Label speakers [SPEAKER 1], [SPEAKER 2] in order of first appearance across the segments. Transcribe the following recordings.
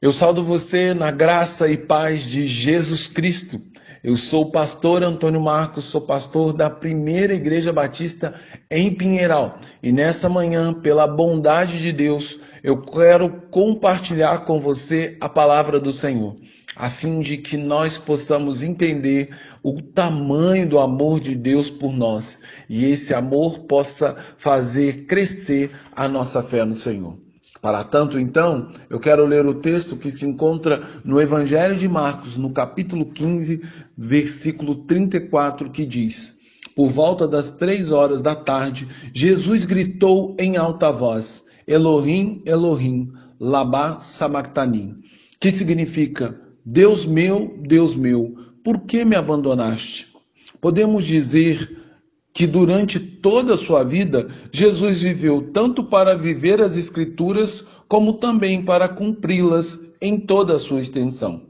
[SPEAKER 1] Eu saldo você na graça e paz de Jesus Cristo. Eu sou o pastor Antônio Marcos, sou pastor da Primeira Igreja Batista em Pinheiral. E nessa manhã, pela bondade de Deus, eu quero compartilhar com você a palavra do Senhor, a fim de que nós possamos entender o tamanho do amor de Deus por nós e esse amor possa fazer crescer a nossa fé no Senhor. Para tanto, então, eu quero ler o texto que se encontra no Evangelho de Marcos, no capítulo 15, versículo 34, que diz: Por volta das três horas da tarde, Jesus gritou em alta voz: Elohim, Elohim, Labá Sabachthani, que significa: Deus meu, Deus meu, por que me abandonaste? Podemos dizer que durante toda a sua vida, Jesus viveu tanto para viver as Escrituras, como também para cumpri-las em toda a sua extensão.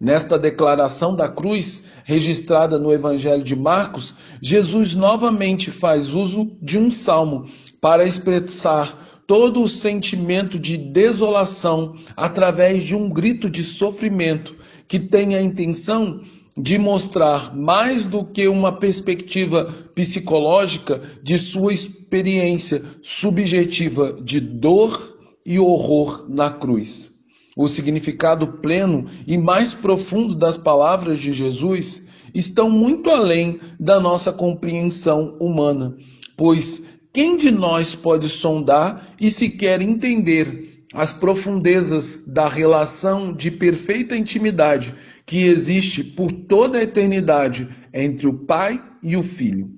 [SPEAKER 1] Nesta declaração da cruz, registrada no Evangelho de Marcos, Jesus novamente faz uso de um salmo para expressar todo o sentimento de desolação através de um grito de sofrimento que tem a intenção de mostrar mais do que uma perspectiva psicológica de sua experiência subjetiva de dor e horror na cruz. O significado pleno e mais profundo das palavras de Jesus estão muito além da nossa compreensão humana, pois quem de nós pode sondar e sequer entender as profundezas da relação de perfeita intimidade que existe por toda a eternidade entre o Pai e o Filho.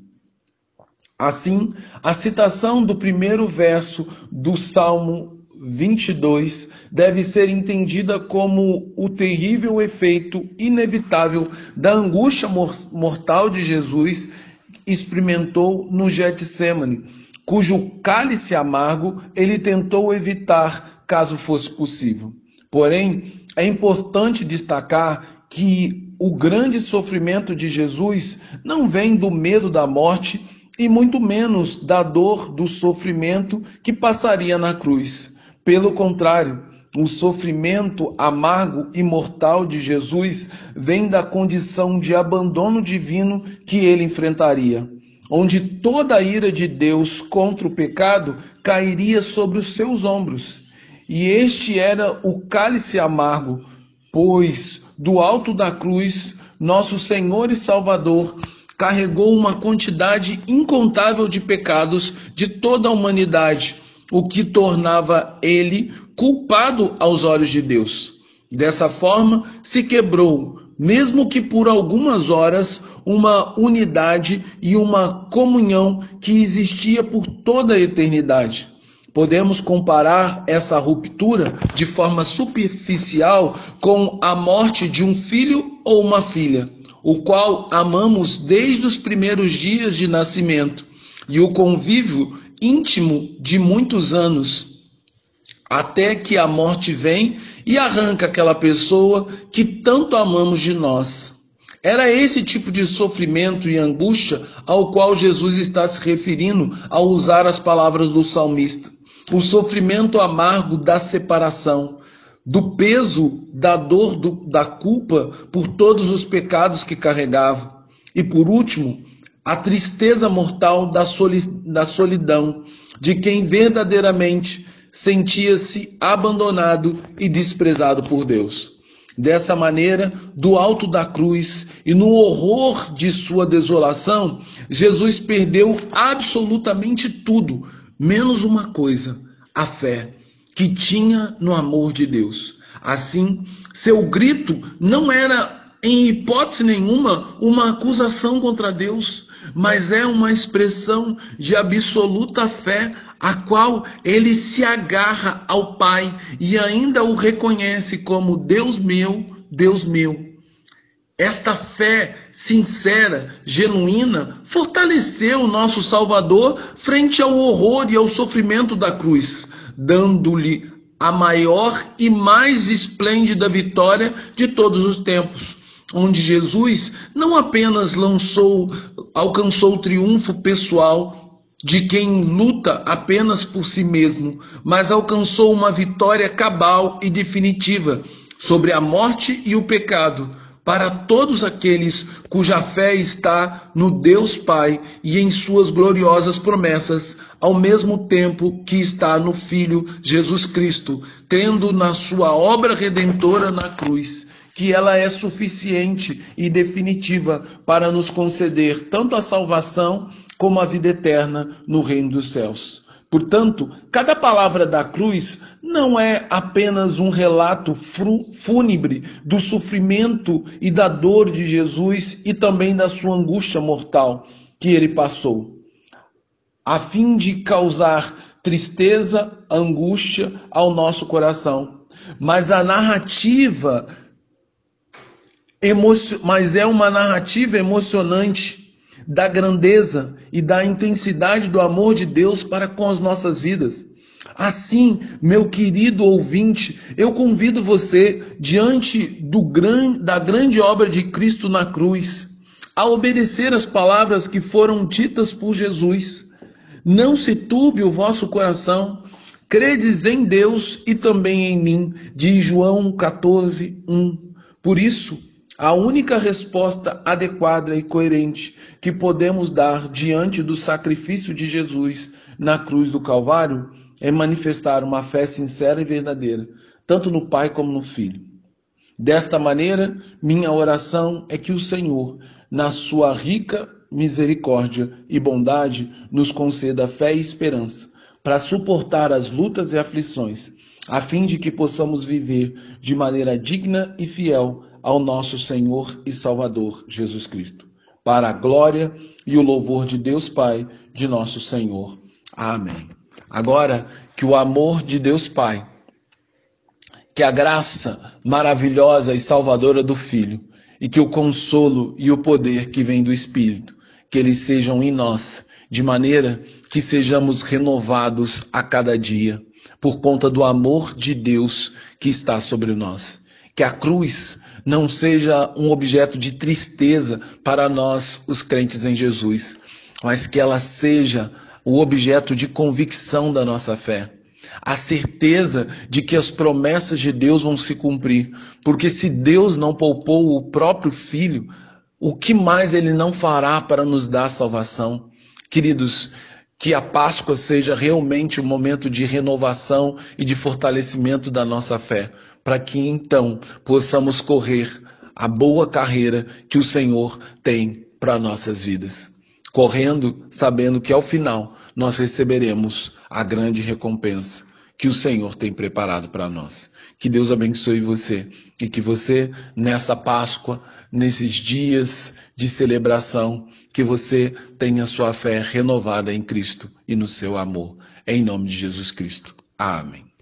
[SPEAKER 1] Assim, a citação do primeiro verso do Salmo 22 deve ser entendida como o terrível efeito inevitável da angústia mortal de Jesus experimentou no Getsemane, cujo cálice amargo ele tentou evitar caso fosse possível. Porém, é importante destacar que o grande sofrimento de Jesus não vem do medo da morte e muito menos da dor do sofrimento que passaria na cruz. Pelo contrário, o sofrimento amargo e mortal de Jesus vem da condição de abandono divino que ele enfrentaria, onde toda a ira de Deus contra o pecado cairia sobre os seus ombros. E este era o cálice amargo, pois do alto da cruz, nosso Senhor e Salvador carregou uma quantidade incontável de pecados de toda a humanidade, o que tornava ele culpado aos olhos de Deus. Dessa forma, se quebrou, mesmo que por algumas horas, uma unidade e uma comunhão que existia por toda a eternidade. Podemos comparar essa ruptura de forma superficial com a morte de um filho ou uma filha, o qual amamos desde os primeiros dias de nascimento, e o convívio íntimo de muitos anos, até que a morte vem e arranca aquela pessoa que tanto amamos de nós. Era esse tipo de sofrimento e angústia ao qual Jesus está se referindo ao usar as palavras do salmista o sofrimento amargo da separação, do peso da dor do, da culpa por todos os pecados que carregava, e por último, a tristeza mortal da, soli, da solidão de quem verdadeiramente sentia-se abandonado e desprezado por Deus. Dessa maneira, do alto da cruz e no horror de sua desolação, Jesus perdeu absolutamente tudo menos uma coisa: a fé que tinha no amor de Deus. Assim, seu grito não era, em hipótese nenhuma, uma acusação contra Deus, mas é uma expressão de absoluta fé, a qual ele se agarra ao Pai e ainda o reconhece como Deus meu, Deus meu. Esta fé sincera, genuína, fortaleceu o nosso Salvador frente ao horror e ao sofrimento da cruz, dando-lhe a maior e mais esplêndida vitória de todos os tempos, onde Jesus não apenas lançou, alcançou o triunfo pessoal de quem luta apenas por si mesmo, mas alcançou uma vitória cabal e definitiva sobre a morte e o pecado para todos aqueles cuja fé está no Deus Pai e em suas gloriosas promessas, ao mesmo tempo que está no Filho Jesus Cristo, crendo na sua obra redentora na cruz, que ela é suficiente e definitiva para nos conceder tanto a salvação como a vida eterna no reino dos céus. Portanto, cada palavra da cruz não é apenas um relato fúnebre do sofrimento e da dor de Jesus e também da sua angústia mortal que ele passou, a fim de causar tristeza, angústia ao nosso coração. Mas a narrativa mas é uma narrativa emocionante da grandeza e da intensidade do amor de Deus para com as nossas vidas. Assim, meu querido ouvinte, eu convido você, diante gran, da grande obra de Cristo na cruz, a obedecer as palavras que foram ditas por Jesus. Não se turbe o vosso coração, credes em Deus e também em mim, diz João 14, 1. Por isso, a única resposta adequada e coerente que podemos dar diante do sacrifício de Jesus na cruz do Calvário é manifestar uma fé sincera e verdadeira, tanto no Pai como no Filho. Desta maneira, minha oração é que o Senhor, na sua rica misericórdia e bondade, nos conceda fé e esperança para suportar as lutas e aflições, a fim de que possamos viver de maneira digna e fiel ao nosso Senhor e Salvador Jesus Cristo, para a glória e o louvor de Deus Pai, de nosso Senhor. Amém. Agora que o amor de Deus Pai, que a graça maravilhosa e salvadora do Filho, e que o consolo e o poder que vem do Espírito, que eles sejam em nós, de maneira que sejamos renovados a cada dia, por conta do amor de Deus que está sobre nós. Que a cruz não seja um objeto de tristeza para nós, os crentes em Jesus, mas que ela seja o objeto de convicção da nossa fé. A certeza de que as promessas de Deus vão se cumprir. Porque se Deus não poupou o próprio Filho, o que mais ele não fará para nos dar salvação? Queridos, que a Páscoa seja realmente um momento de renovação e de fortalecimento da nossa fé, para que então possamos correr a boa carreira que o Senhor tem para nossas vidas. Correndo, sabendo que ao final nós receberemos a grande recompensa que o Senhor tem preparado para nós. Que Deus abençoe você e que você, nessa Páscoa, nesses dias de celebração, que você tenha sua fé renovada em Cristo e no seu amor. Em nome de Jesus Cristo. Amém.